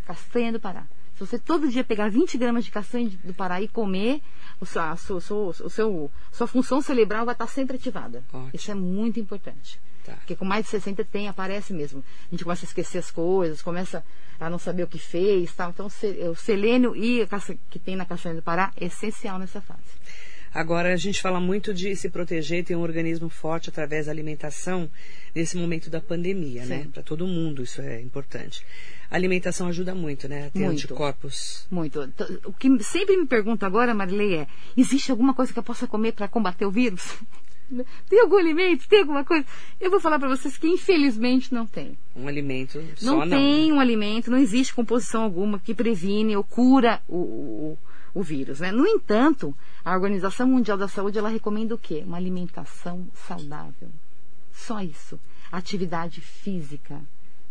[SPEAKER 3] Castanha do Pará. Se você todo dia pegar 20 gramas de castanha do Pará e comer, o seu, a sua, sua- função cerebral vai estar sempre ativada.
[SPEAKER 2] Ótimo.
[SPEAKER 3] Isso é muito importante.
[SPEAKER 2] Tá.
[SPEAKER 3] Porque com mais de 60 tem, aparece mesmo. A gente começa a esquecer as coisas, começa a não saber o que fez. Tal. Então, o se- o selênio e a caça- que tem na castanha do Pará é essencial nessa fase.
[SPEAKER 2] Agora, a gente fala muito de se proteger, ter um organismo forte através da alimentação nesse momento da pandemia, né?
[SPEAKER 3] Sim.
[SPEAKER 2] Para todo mundo isso é importante. A alimentação ajuda muito, né? A ter
[SPEAKER 3] Muito.
[SPEAKER 2] anticorpos.
[SPEAKER 3] Muito. O que sempre me pergunta agora, Marilei, é: existe alguma coisa que eu possa comer para combater o vírus? Tem algum alimento? Tem alguma coisa? Eu vou falar para vocês que infelizmente não tem.
[SPEAKER 2] Um alimento
[SPEAKER 3] Não
[SPEAKER 2] só não.
[SPEAKER 3] tem
[SPEAKER 2] né?
[SPEAKER 3] um alimento, não existe composição alguma que previne ou cura o, o, o vírus, né? No entanto, a Organização Mundial da Saúde, ela recomenda o quê? Uma alimentação saudável. Só isso. Atividade física,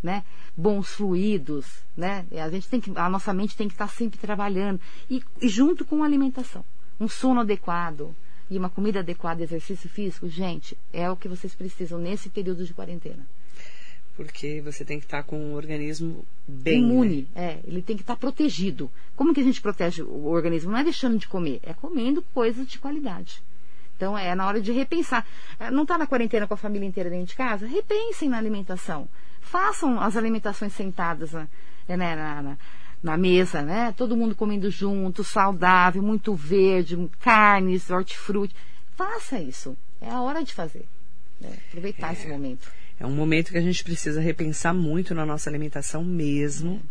[SPEAKER 3] né? Bons fluidos, né? A gente tem que, a nossa mente tem que estar sempre trabalhando e, e junto com a alimentação, um sono adequado e uma comida adequada, exercício físico, gente, é o que vocês precisam nesse período de quarentena.
[SPEAKER 2] Porque você tem que estar com o organismo bem.
[SPEAKER 3] Imune,
[SPEAKER 2] né?
[SPEAKER 3] é. Ele tem que estar protegido. Como que a gente protege o organismo? Não é deixando de comer, é comendo coisas de qualidade. Então é na hora de repensar. É, não está na quarentena com a família inteira dentro de casa? Repensem na alimentação. Façam as alimentações sentadas na, né, na, na, na mesa, né? Todo mundo comendo junto, saudável, muito verde, carnes, hortifruti. Faça isso. É a hora de fazer. Né? Aproveitar é. esse momento.
[SPEAKER 2] É um momento que a gente precisa repensar muito na nossa alimentação mesmo,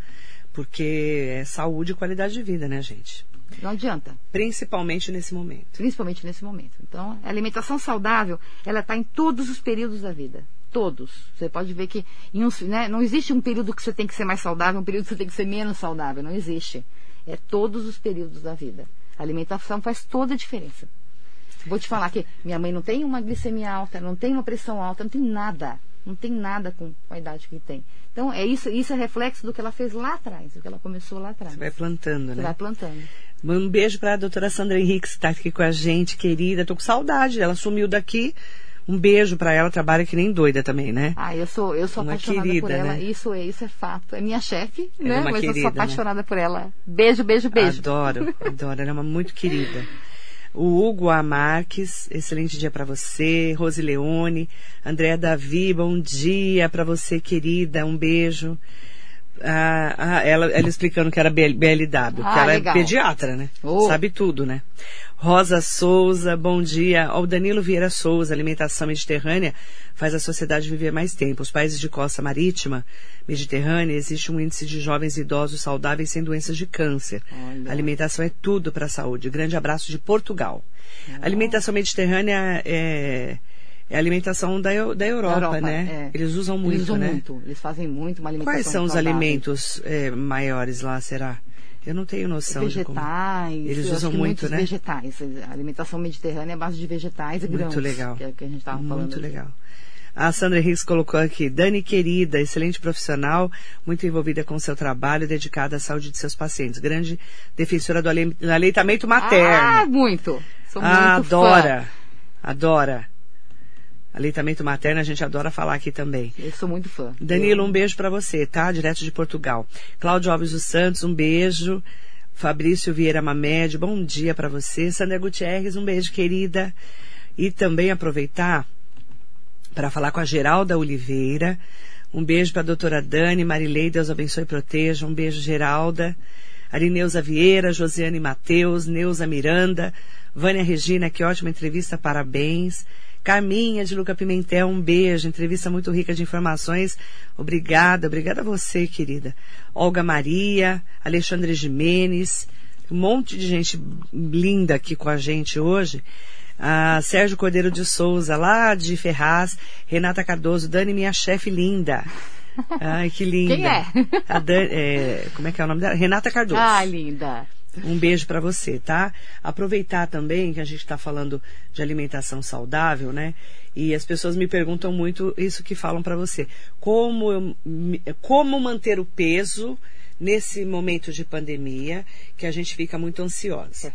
[SPEAKER 2] porque é saúde e qualidade de vida, né, gente?
[SPEAKER 3] Não adianta.
[SPEAKER 2] Principalmente nesse momento.
[SPEAKER 3] Principalmente nesse momento. Então, a alimentação saudável, ela está em todos os períodos da vida. Todos. Você pode ver que em uns, né, não existe um período que você tem que ser mais saudável, um período que você tem que ser menos saudável. Não existe. É todos os períodos da vida. A alimentação faz toda a diferença. Vou te falar que minha mãe não tem uma glicemia alta, não tem uma pressão alta, não tem nada. Não tem nada com a idade que tem. Então, é isso, isso é reflexo do que ela fez lá atrás, do que ela começou lá atrás.
[SPEAKER 2] Você vai plantando,
[SPEAKER 3] Você
[SPEAKER 2] né?
[SPEAKER 3] vai plantando.
[SPEAKER 2] Um beijo para a doutora Sandra Henrique, que está aqui com a gente, querida. Tô com saudade, ela sumiu daqui. Um beijo para ela, trabalha que nem doida também, né?
[SPEAKER 3] Ah, eu sou, eu sou
[SPEAKER 2] Uma
[SPEAKER 3] apaixonada
[SPEAKER 2] querida,
[SPEAKER 3] por ela.
[SPEAKER 2] né?
[SPEAKER 3] Isso, é, isso é fato. É minha chefe,
[SPEAKER 2] Ela é
[SPEAKER 3] né? Mas eu
[SPEAKER 2] querida,
[SPEAKER 3] sou
[SPEAKER 2] né?
[SPEAKER 3] apaixonada por ela. Beijo, beijo, beijo.
[SPEAKER 2] Adoro, adoro. Ela é uma muito querida. O Hugo A. Marques, excelente dia para você. Rose Leone, Andréa Davi, bom dia para você, querida. Um beijo. Ah, ah, ela, ela explicando que era BL, BLW,
[SPEAKER 3] Ah,
[SPEAKER 2] que ela
[SPEAKER 3] legal.
[SPEAKER 2] é pediatra, né?
[SPEAKER 3] Oh.
[SPEAKER 2] Sabe tudo, né? Rosa Souza, bom dia. O Danilo Vieira Souza, alimentação mediterrânea faz a sociedade viver mais tempo. Os países de costa marítima mediterrânea existe um índice de jovens idosos saudáveis sem doenças de câncer.
[SPEAKER 3] Olha.
[SPEAKER 2] Alimentação é tudo para a saúde. Grande abraço de Portugal. A alimentação mediterrânea é, é a alimentação da, Eu- da Europa,
[SPEAKER 3] Europa,
[SPEAKER 2] né?
[SPEAKER 3] é.
[SPEAKER 2] Eles usam muito,
[SPEAKER 3] Eles usam
[SPEAKER 2] né?
[SPEAKER 3] muito. Eles fazem muito uma alimentação
[SPEAKER 2] Quais são os
[SPEAKER 3] saudável.
[SPEAKER 2] alimentos é, maiores lá, será? Eu não tenho noção de como.
[SPEAKER 3] Vegetais.
[SPEAKER 2] Eles usam muito, né?
[SPEAKER 3] vegetais. A alimentação mediterrânea é base de vegetais e
[SPEAKER 2] Muito
[SPEAKER 3] grãos.
[SPEAKER 2] legal.
[SPEAKER 3] Que é o que a gente estava falando.
[SPEAKER 2] Muito
[SPEAKER 3] aqui.
[SPEAKER 2] legal. A Sandra Henriques colocou aqui, Dani querida, excelente profissional, muito envolvida com seu trabalho, dedicada à saúde de seus pacientes. Grande defensora do ale- do aleitamento
[SPEAKER 3] Ah,
[SPEAKER 2] materno.
[SPEAKER 3] muito. Sou
[SPEAKER 2] Ah,
[SPEAKER 3] muito fã.
[SPEAKER 2] adora. Aleitamento materno a gente adora falar aqui também.
[SPEAKER 3] Eu sou muito fã.
[SPEAKER 2] Danilo, um beijo pra você, tá? Direto de Portugal. Cláudio Alves dos Santos, um beijo. Fabrício Vieira Mamed, bom dia pra você. Sandra Gutierrez, um beijo, querida. E também aproveitar para falar com a Geralda Oliveira. Um beijo pra doutora Dani, Marilei, Deus abençoe e proteja. Um beijo, Geralda. Arineuza Vieira, Josiane Mateus, Neuza Miranda, Vânia Regina, que ótima entrevista, parabéns. Carminha de Luca Pimentel, um beijo, entrevista muito rica de informações. Obrigada, obrigada a você, querida. Olga Maria, Alexandre Jimenez, um monte de gente linda aqui com a gente hoje. Ah, Sérgio Cordeiro de Souza, lá de Ferraz, Renata Cardoso, Dani, minha chefe linda. Ai, que linda.
[SPEAKER 3] Quem é?
[SPEAKER 2] Dani, é, como é que é o nome dela? Renata Cardoso.
[SPEAKER 3] Ah, linda.
[SPEAKER 2] Um beijo para você, tá? Aproveitar também que a gente está falando de alimentação saudável, né? E as pessoas me perguntam muito isso que falam para você. Como, eu como manter o peso nesse momento de pandemia que a gente fica muito ansiosa?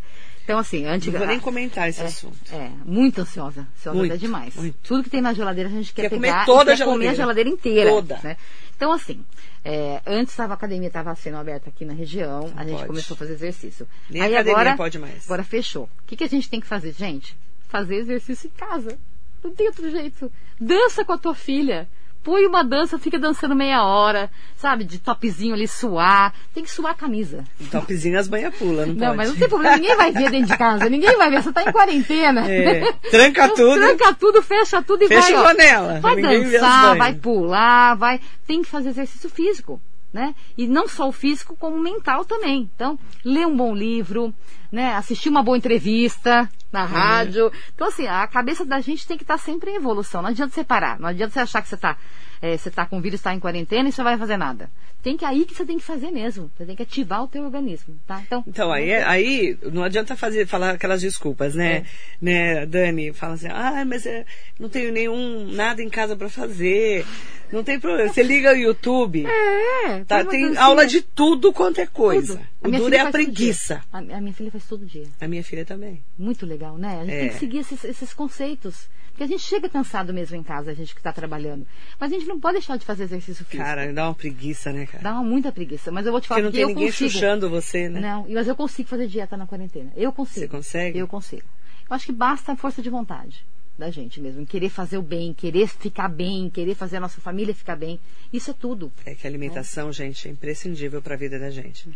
[SPEAKER 3] Então, assim, antes.
[SPEAKER 2] Não vou nem comentar esse
[SPEAKER 3] é,
[SPEAKER 2] assunto.
[SPEAKER 3] É, muito ansiosa. Ansiosa
[SPEAKER 2] Muito,
[SPEAKER 3] demais.
[SPEAKER 2] muito.
[SPEAKER 3] Tudo que tem na geladeira a gente quer,
[SPEAKER 2] Quer comer
[SPEAKER 3] pegar
[SPEAKER 2] toda
[SPEAKER 3] e
[SPEAKER 2] a
[SPEAKER 3] quer comer a
[SPEAKER 2] geladeira.
[SPEAKER 3] inteira.
[SPEAKER 2] Toda.
[SPEAKER 3] né? Então, assim, é, antes tava, a academia estava sendo aberta aqui na região, a
[SPEAKER 2] Não
[SPEAKER 3] gente
[SPEAKER 2] pode.
[SPEAKER 3] começou a fazer exercício.
[SPEAKER 2] Nem a
[SPEAKER 3] Aí
[SPEAKER 2] academia
[SPEAKER 3] agora,
[SPEAKER 2] pode mais.
[SPEAKER 3] Agora fechou. O que, que a gente tem que fazer, gente? Fazer exercício em casa. Não tem outro jeito. Dança com a tua filha. Põe uma dança, fica dançando meia hora, sabe? De topzinho ali, suar. Tem que suar a camisa.
[SPEAKER 2] Topzinho as banhas pula, não,
[SPEAKER 3] Não,
[SPEAKER 2] pode.
[SPEAKER 3] mas não tem problema, ninguém vai ver dentro de casa, ninguém vai ver, você tá em quarentena.
[SPEAKER 2] É, tranca
[SPEAKER 3] Então,
[SPEAKER 2] tudo.
[SPEAKER 3] Tranca tudo, fecha tudo e
[SPEAKER 2] Fecha
[SPEAKER 3] vai.
[SPEAKER 2] a
[SPEAKER 3] ó,
[SPEAKER 2] janela,
[SPEAKER 3] Vai dançar, vai pular, vai. Tem que fazer exercício físico. Né? E não só o físico, como o mental também. Então, ler um bom livro, né? assistir uma boa entrevista, na rádio. Então, assim, a cabeça da gente tem que estar sempre em evolução. Não adianta você parar. Não adianta você achar que você está é, você tá com vírus, está em quarentena e você vai fazer nada. Tem que aí que você tem que fazer mesmo. Você tem que ativar o teu organismo, tá?
[SPEAKER 2] Então, então aí, aí não adianta fazer, falar aquelas desculpas, né? É. Né, Dani? Fala assim, ah, mas é, não tenho nenhum, nada em casa para fazer. Não tem problema. Você liga o YouTube.
[SPEAKER 3] É,
[SPEAKER 2] tá, tem aula de tudo quanto é coisa. O duro é a preguiça.
[SPEAKER 3] A, a, minha filha faz todo dia.
[SPEAKER 2] A minha filha também.
[SPEAKER 3] Muito legal, né? A gente é. tem que seguir esses, esses conceitos. Porque a gente chega cansado mesmo em casa, a gente que está trabalhando. Mas a gente não pode deixar de fazer exercício físico.
[SPEAKER 2] Cara, dá uma preguiça, né, cara?
[SPEAKER 3] Dá uma muita preguiça. Mas eu vou te falar
[SPEAKER 2] Porque não
[SPEAKER 3] tem
[SPEAKER 2] ninguém
[SPEAKER 3] consigo.
[SPEAKER 2] chuchando você, né?
[SPEAKER 3] Não, mas eu consigo fazer dieta na quarentena. Eu consigo.
[SPEAKER 2] Você consegue?
[SPEAKER 3] Eu consigo. Eu acho que basta a força de vontade da gente mesmo, querer fazer o bem, querer ficar bem, querer fazer a nossa família ficar bem. Isso é tudo.
[SPEAKER 2] É que a alimentação, é. gente, é imprescindível para a vida da gente.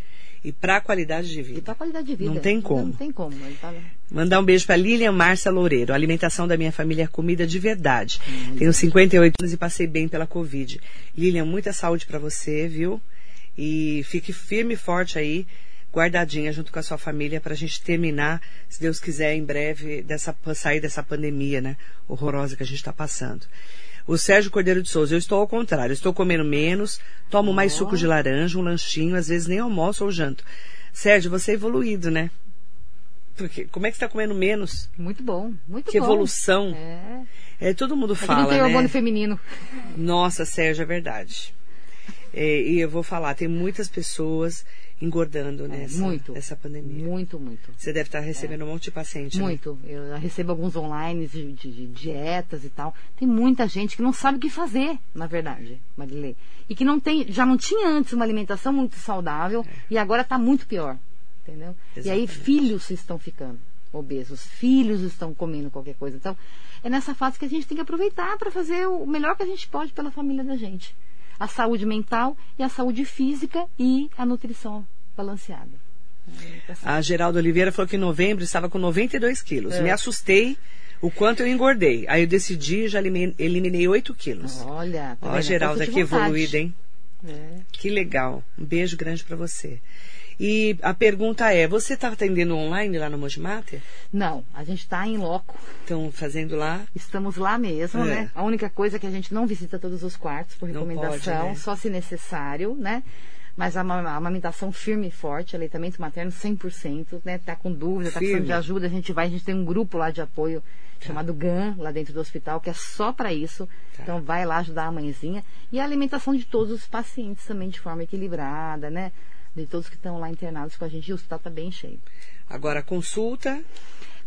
[SPEAKER 2] E para a qualidade de vida.
[SPEAKER 3] E para a qualidade de vida.
[SPEAKER 2] Não tem como.
[SPEAKER 3] Não, tem como. Tá...
[SPEAKER 2] Mandar um beijo para Lilian Márcia Loureiro. A alimentação da minha família é comida de verdade. Hum, Tenho 58 anos e passei bem pela Covid. Lilian, muita saúde para você, viu? E fique firme e forte aí guardadinha junto com a sua família para a gente terminar, se Deus quiser, em breve, dessa, sair dessa pandemia, né? Horrorosa que a gente está passando. O Sérgio Cordeiro de Souza, eu estou ao contrário, estou comendo menos, tomo mais suco de laranja, um lanchinho, às vezes nem almoço ou janto. Sérgio, você é evoluído, né? Porque, como é que você está comendo menos?
[SPEAKER 3] Muito bom, muito
[SPEAKER 2] que
[SPEAKER 3] bom.
[SPEAKER 2] Que evolução.
[SPEAKER 3] É.
[SPEAKER 2] é. todo mundo fala,
[SPEAKER 3] não tem
[SPEAKER 2] né?
[SPEAKER 3] hormônio feminino.
[SPEAKER 2] Nossa, Sérgio, é verdade. É, e eu vou falar, tem muitas pessoas engordando nessa,
[SPEAKER 3] muito,
[SPEAKER 2] nessa pandemia.
[SPEAKER 3] Muito, muito.
[SPEAKER 2] Você deve estar recebendo é. um monte de paciente.
[SPEAKER 3] Né? Muito. Né? Eu recebo alguns online de, de, de, dietas e tal. Tem muita gente que não sabe o que fazer, na verdade, Marilê. E que não tem, já não tinha antes uma alimentação muito saudável é. e agora está muito pior. Entendeu? Exatamente. E aí filhos estão ficando obesos, filhos estão comendo qualquer coisa. Então, é nessa fase que a gente tem que aproveitar para fazer o melhor que a gente pode pela família da gente a saúde mental e a saúde física e a nutrição balanceada.
[SPEAKER 2] A Geraldo Oliveira falou que em novembro estava com 92 quilos. É. Me assustei o quanto eu engordei. Aí eu decidi já eliminei 8 quilos.
[SPEAKER 3] Olha,
[SPEAKER 2] tá Ó, a Geralda, que evoluída, hein? É. Que legal. Um beijo grande para você. E a pergunta é, você está atendendo online lá no Mojimater?
[SPEAKER 3] Não, a gente está em loco.
[SPEAKER 2] Estão fazendo lá?
[SPEAKER 3] Estamos lá mesmo, é. né? A única coisa é que a gente não visita todos os quartos por recomendação, pode, né? só se necessário, né? Mas a amamentação firme e forte, aleitamento materno 100%, né? Tá com dúvida, tá precisando de ajuda, a gente vai, a gente tem um grupo lá de apoio tá. chamado GAN, lá dentro do hospital, que é só para isso. Tá. Então vai lá ajudar a mãezinha. E a alimentação de todos os pacientes também de forma equilibrada, né? de todos que estão lá internados com a gente, o hospital está bem cheio.
[SPEAKER 2] Agora, consulta?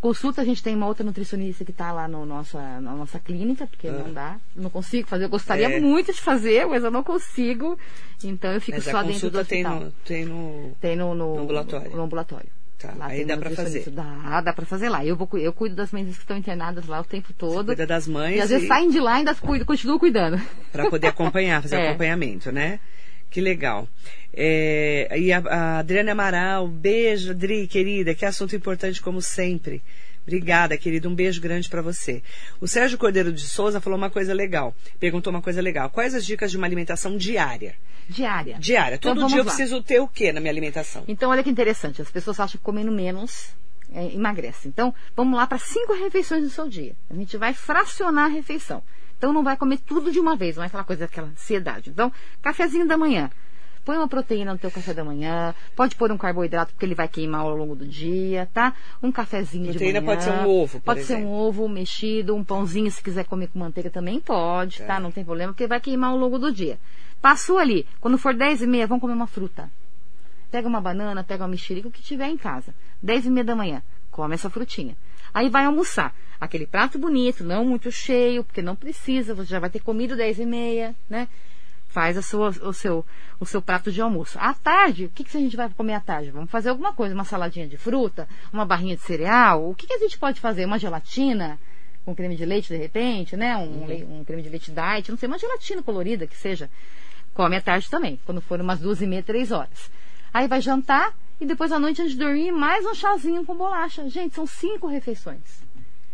[SPEAKER 3] Consulta, a gente tem uma outra nutricionista que está lá no nossa, na nossa clínica, porque ah. não dá, não consigo fazer. Eu gostaria é. muito de fazer, mas eu não consigo. Então eu fico mas só dentro do hospital.
[SPEAKER 2] Tem no, tem no,
[SPEAKER 3] tem no, no,
[SPEAKER 2] no ambulatório.
[SPEAKER 3] No ambulatório.
[SPEAKER 2] Tá, lá aí dá para fazer.
[SPEAKER 3] Dá, dá para fazer lá. Eu, vou, eu cuido das mães que estão internadas lá o tempo todo.
[SPEAKER 2] Você cuida das mães.
[SPEAKER 3] E às vezes saem de lá e ainda cuido, continuo cuidando.
[SPEAKER 2] Para poder acompanhar, fazer é. acompanhamento, né? Que legal. É, e a, a Adriana Amaral, beijo, Adri, querida, que assunto importante como sempre. Obrigada, querida. Um beijo grande para você. O Sérgio Cordeiro de Souza falou uma coisa legal. Perguntou uma coisa legal. Quais as dicas de uma alimentação diária?
[SPEAKER 3] Diária.
[SPEAKER 2] Diária. Todo então, dia eu lá. preciso ter o que na minha alimentação?
[SPEAKER 3] Então, olha que interessante. As pessoas acham que comendo menos é, emagrece. Então, vamos lá para cinco refeições no seu dia. A gente vai fracionar a refeição. Então não vai comer tudo de uma vez, não é aquela coisa, aquela ansiedade. Então, cafezinho da manhã. Põe uma proteína no teu café da manhã, pode pôr um carboidrato porque ele vai queimar ao longo do dia, tá? Um cafezinho proteína
[SPEAKER 2] de manhã. pode ser um ovo,
[SPEAKER 3] Pode
[SPEAKER 2] exemplo.
[SPEAKER 3] ser um ovo mexido, um pãozinho se quiser comer com manteiga também pode, tá? tá? Não tem problema porque vai queimar ao longo do dia. Passou ali, quando for 10 e meia, vamos comer uma fruta. Pega uma banana, pega uma mexerica, o que tiver em casa. 10 e meia da manhã, come essa frutinha. Aí vai almoçar. Aquele prato bonito, não muito cheio, porque não precisa, você já vai ter comido 10 e meia, né? Faz a sua, o, seu, o seu prato de almoço. À tarde, o que, que a gente vai comer à tarde? Vamos fazer alguma coisa, uma saladinha de fruta, uma barrinha de cereal. O que, que a gente pode fazer? Uma gelatina com creme de leite, de repente, né? Um, uhum. um creme de leite diet, não sei, uma gelatina colorida que seja. Come à tarde também, quando for umas duas e meia, três horas. Aí vai jantar e depois à noite, antes de dormir, mais um chazinho com bolacha. Gente, são cinco refeições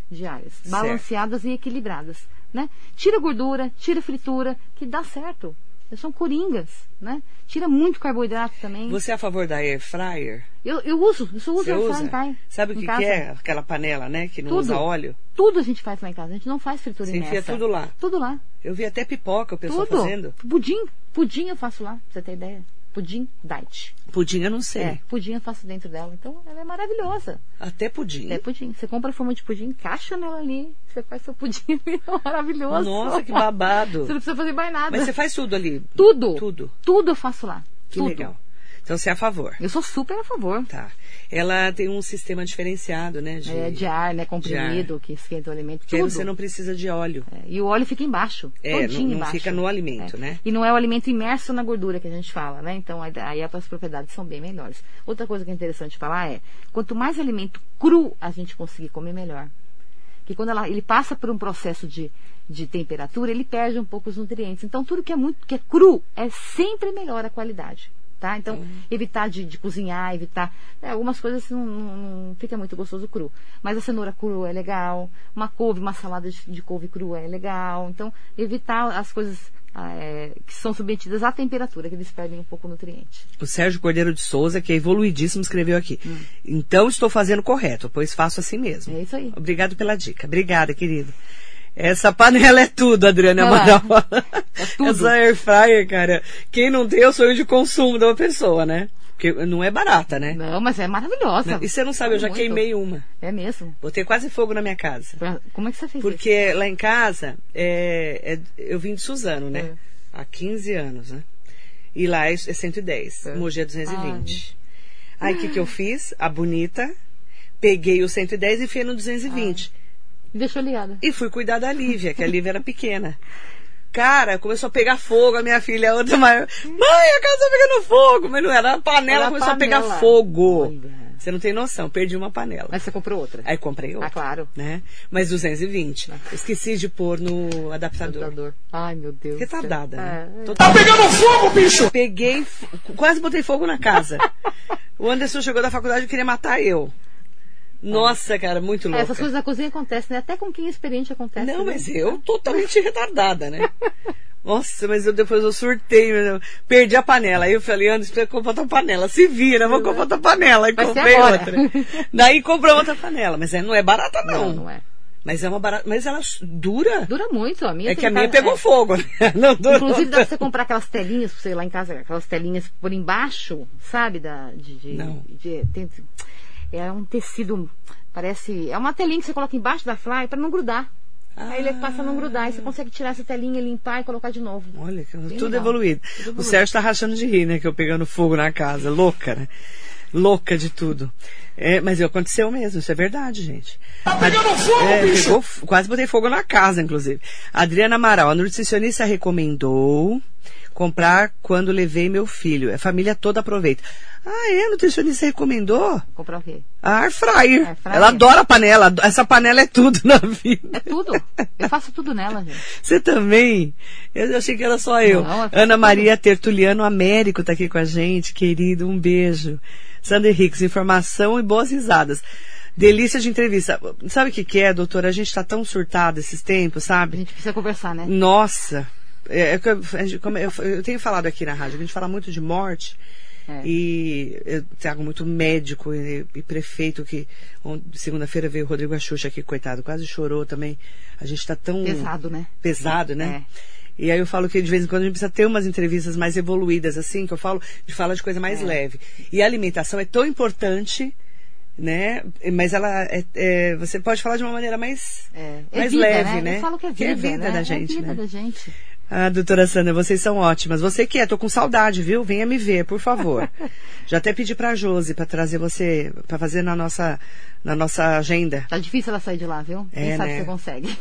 [SPEAKER 3] diárias, balanceadas certo. e equilibradas. Né? Tira gordura, tira fritura, que dá certo. São coringas, né? Tira muito carboidrato também.
[SPEAKER 2] Você é a favor da air fryer?
[SPEAKER 3] Eu, eu uso, eu só uso
[SPEAKER 2] Você
[SPEAKER 3] air
[SPEAKER 2] usa?
[SPEAKER 3] fryer em casa.
[SPEAKER 2] Sabe o que, que é? Aquela panela, né? Que não
[SPEAKER 3] Tudo.
[SPEAKER 2] usa óleo.
[SPEAKER 3] Tudo a gente faz lá em casa. A gente não faz fritura
[SPEAKER 2] Você enfia
[SPEAKER 3] imersa.
[SPEAKER 2] tudo lá.
[SPEAKER 3] Tudo lá.
[SPEAKER 2] Eu vi até pipoca o pessoal
[SPEAKER 3] Tudo.
[SPEAKER 2] fazendo.
[SPEAKER 3] Pudim. Pudim eu faço lá, pra você ter ideia. Pudim diet.
[SPEAKER 2] Pudim eu não sei.
[SPEAKER 3] É, pudim eu faço dentro dela. Então ela é maravilhosa.
[SPEAKER 2] Até pudim.
[SPEAKER 3] É pudim. Você compra a forma de pudim, encaixa nela ali, você faz seu pudim vira maravilhoso.
[SPEAKER 2] Nossa, que babado.
[SPEAKER 3] Você não precisa fazer mais nada.
[SPEAKER 2] Mas você faz tudo ali?
[SPEAKER 3] Tudo.
[SPEAKER 2] Tudo.
[SPEAKER 3] Tudo eu faço lá.
[SPEAKER 2] Que
[SPEAKER 3] Tudo.
[SPEAKER 2] legal. Então você é a favor.
[SPEAKER 3] Eu sou super a favor.
[SPEAKER 2] Tá. Ela tem um sistema diferenciado, né? De,
[SPEAKER 3] É, de ar, né? Comprimido, que esquenta o alimento.
[SPEAKER 2] Que aí
[SPEAKER 3] Tudo.
[SPEAKER 2] você não precisa de óleo.
[SPEAKER 3] É, e o óleo fica embaixo.
[SPEAKER 2] É, não- não
[SPEAKER 3] embaixo.
[SPEAKER 2] fica no alimento,
[SPEAKER 3] É.
[SPEAKER 2] né?
[SPEAKER 3] E não é o alimento imerso na gordura que a gente fala, né? Então aí aí as propriedades são bem melhores. Outra coisa que é interessante falar é, quanto mais alimento cru a gente conseguir comer, melhor. Que quando ela- ele passa por um processo de, de temperatura, ele perde um pouco os nutrientes. Então tudo que é muito que é cru é sempre melhor a qualidade. Tá? Então, evitar de, de cozinhar, evitar. é, algumas coisas não, não- não fica muito gostoso cru. Mas a cenoura crua é legal, uma couve, uma salada de, de couve crua é legal. Então, evitar as coisas ah, é, que são submetidas à temperatura, que eles perdem um pouco o nutriente.
[SPEAKER 2] O Sérgio Cordeiro de Souza, que é evoluidíssimo, escreveu aqui.
[SPEAKER 3] Hum.
[SPEAKER 2] Então estou fazendo correto, pois faço assim mesmo.
[SPEAKER 3] É isso aí.
[SPEAKER 2] Obrigado pela dica. Obrigada, querido. Essa panela é tudo, Adriana. Amaral.
[SPEAKER 3] É tudo.
[SPEAKER 2] Essa air fryer, cara. Quem não tem é o sonho de consumo de uma pessoa, né? Porque não é barata, né?
[SPEAKER 3] Não, mas é maravilhosa.
[SPEAKER 2] E você não sabe, eu já
[SPEAKER 3] Muito.
[SPEAKER 2] queimei uma.
[SPEAKER 3] É mesmo.
[SPEAKER 2] Botei quase fogo na minha casa.
[SPEAKER 3] Como é que você fez isso?
[SPEAKER 2] Porque lá em casa, é, é- eu vim de Suzano, né?
[SPEAKER 3] É.
[SPEAKER 2] Há 15 anos, né? E lá é, é 110,
[SPEAKER 3] É.
[SPEAKER 2] Mogi é 220. Aí o que, que eu fiz? A bonita, peguei o 110 e enfiei no 220.
[SPEAKER 3] Me deixou ligada.
[SPEAKER 2] E fui cuidar da Lívia, que a Lívia era pequena. Cara, começou a pegar fogo, a minha filha, a outra maior. Mãe, a casa tá pegando fogo! Mas não era, a panela
[SPEAKER 3] Era
[SPEAKER 2] começou a pegar
[SPEAKER 3] panela.
[SPEAKER 2] fogo.
[SPEAKER 3] Olha.
[SPEAKER 2] Você não tem noção, perdi uma panela.
[SPEAKER 3] Mas você comprou outra?
[SPEAKER 2] Aí comprei outra.
[SPEAKER 3] Ah, claro.
[SPEAKER 2] Né? Mas 220. Esqueci de pôr no adaptador.
[SPEAKER 3] Computador. Ai, meu Deus.
[SPEAKER 2] Retardada, né?
[SPEAKER 3] É, é.
[SPEAKER 2] Tô- Tá pegando fogo, bicho! Peguei, quase botei fogo na casa. o Anderson chegou da faculdade e queria matar eu. Nossa, cara, muito
[SPEAKER 3] É,
[SPEAKER 2] louca.
[SPEAKER 3] essas coisas da cozinha acontecem, né? Até com quem é experiente acontece.
[SPEAKER 2] Não,
[SPEAKER 3] né?
[SPEAKER 2] mas eu totalmente retardada, né? Nossa, mas eu depois eu surtei, perdi a panela. Aí eu falei, Anderson, precisa comprar outra panela. Se vira, vou comprar outra panela.
[SPEAKER 3] Ser
[SPEAKER 2] comprei outra. Daí comprou outra panela. Mas é, não é barata, não.
[SPEAKER 3] Não, não é.
[SPEAKER 2] Mas é uma barata. Mas ela dura.
[SPEAKER 3] Dura muito. A minha
[SPEAKER 2] É que a minha
[SPEAKER 3] tá-
[SPEAKER 2] pegou
[SPEAKER 3] é.
[SPEAKER 2] fogo, né? Não durou
[SPEAKER 3] Inclusive, dá pra você comprar aquelas telinhas, sei lá em casa, aquelas telinhas por embaixo, sabe? Da, de, de-
[SPEAKER 2] Não.
[SPEAKER 3] de- tem- é um tecido, parece. É uma telinha que você coloca embaixo da fly pra não grudar. Aí ele passa a não grudar. Aí você consegue tirar essa telinha, limpar e colocar de novo.
[SPEAKER 2] Olha, tudo evoluído.
[SPEAKER 3] Tudo
[SPEAKER 2] O
[SPEAKER 3] evoluído.
[SPEAKER 2] Sérgio tá rachando de rir, né? Que eu pegando fogo na casa. Louca, né? Louca de tudo. É, mas aconteceu mesmo, isso é verdade, gente. Tá pegando fogo, pegou, f- quase botei fogo na casa, inclusive. Adriana Amaral, a nutricionista recomendou comprar quando levei meu filho. A família toda aproveita. Ah, é? A nutricionista recomendou?
[SPEAKER 3] Comprar o quê?
[SPEAKER 2] A air fryer.
[SPEAKER 3] Air fryer.
[SPEAKER 2] Ela adora a panela. Essa panela é tudo na vida.
[SPEAKER 3] É tudo. Eu faço tudo nela, gente.
[SPEAKER 2] Você também? Eu achei que era só eu.
[SPEAKER 3] Não, é
[SPEAKER 2] Ana
[SPEAKER 3] tudo.
[SPEAKER 2] Maria Tertuliano Américo tá aqui com a gente, querido. Um beijo. Sander Hicks, informação e boas risadas. Delícia de entrevista. Sabe o que, que é, doutora? A gente tá tão surtado esses tempos,
[SPEAKER 3] A
[SPEAKER 2] sabe?
[SPEAKER 3] gente precisa conversar, né?
[SPEAKER 2] Nossa. É, é eu, a eu, tenho falado aqui na rádio, que a gente fala muito de morte.
[SPEAKER 3] É.
[SPEAKER 2] E eu trago muito médico e, e prefeito que segunda-feira veio o Rodrigo Axuxa aqui, coitado, quase chorou também. A gente tá tão
[SPEAKER 3] Pesado, né?
[SPEAKER 2] pesado, né?
[SPEAKER 3] É.
[SPEAKER 2] E aí eu falo que de vez em quando a gente precisa ter umas entrevistas mais evoluídas, assim, que eu falo de falar de coisa mais
[SPEAKER 3] É.
[SPEAKER 2] leve. E a alimentação é tão importante, né? Mas ela é, é- você pode falar de uma maneira mais,
[SPEAKER 3] É, é
[SPEAKER 2] mais
[SPEAKER 3] vida,
[SPEAKER 2] leve, né?
[SPEAKER 3] Eu falo que é vida,
[SPEAKER 2] Que é vida
[SPEAKER 3] né?
[SPEAKER 2] da gente,
[SPEAKER 3] É vida
[SPEAKER 2] né?
[SPEAKER 3] da gente.
[SPEAKER 2] Ah, doutora Sandra, vocês são ótimas. Você que é, tô com saudade, viu? Venha me ver, por favor. Já até pedi pra Josi pra trazer você, pra fazer na nossa, na nossa agenda.
[SPEAKER 3] Tá difícil ela sair de lá, viu?
[SPEAKER 2] É,
[SPEAKER 3] Quem sabe
[SPEAKER 2] né?
[SPEAKER 3] se você consegue.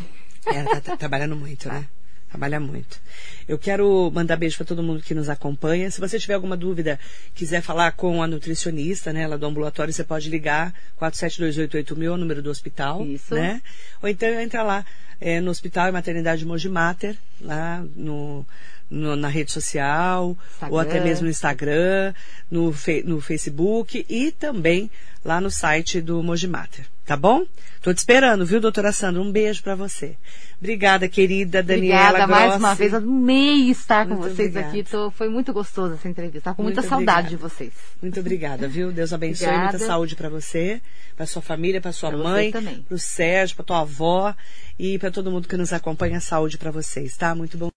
[SPEAKER 2] É, Ela tá, tá trabalhando muito, né? Trabalha muito. Eu quero mandar beijo para todo mundo que nos acompanha. Se você tiver alguma dúvida, quiser falar com a nutricionista, né, lá do ambulatório, você pode ligar 47288000, o número do hospital,
[SPEAKER 3] Isso.
[SPEAKER 2] né? Ou então entra lá é, no Hospital e Maternidade Mogi Mater, lá no, no- na rede social,
[SPEAKER 3] Instagram.
[SPEAKER 2] ou até mesmo no Instagram, no, fe- no Facebook e também lá no site do Mogi Mater, Tá bom? Tô te esperando, viu, doutora Sandra? Um beijo para você. Obrigada, querida Daniela
[SPEAKER 3] Obrigada
[SPEAKER 2] Grossi.
[SPEAKER 3] mais uma vez. Amei estar com
[SPEAKER 2] Muito
[SPEAKER 3] vocês
[SPEAKER 2] obrigada.
[SPEAKER 3] aqui. Tô, foi muito gostoso essa entrevista. Tava com
[SPEAKER 2] Muito
[SPEAKER 3] muita saudade
[SPEAKER 2] obrigada.
[SPEAKER 3] de vocês.
[SPEAKER 2] Muito obrigada, viu? Deus abençoe,
[SPEAKER 3] Obrigada.
[SPEAKER 2] muita saúde para você, para sua família, para sua
[SPEAKER 3] Pra
[SPEAKER 2] mãe,
[SPEAKER 3] também.
[SPEAKER 2] para o Sérgio, para tua avó e para todo mundo que nos acompanha. Saúde para vocês, tá? Muito bom.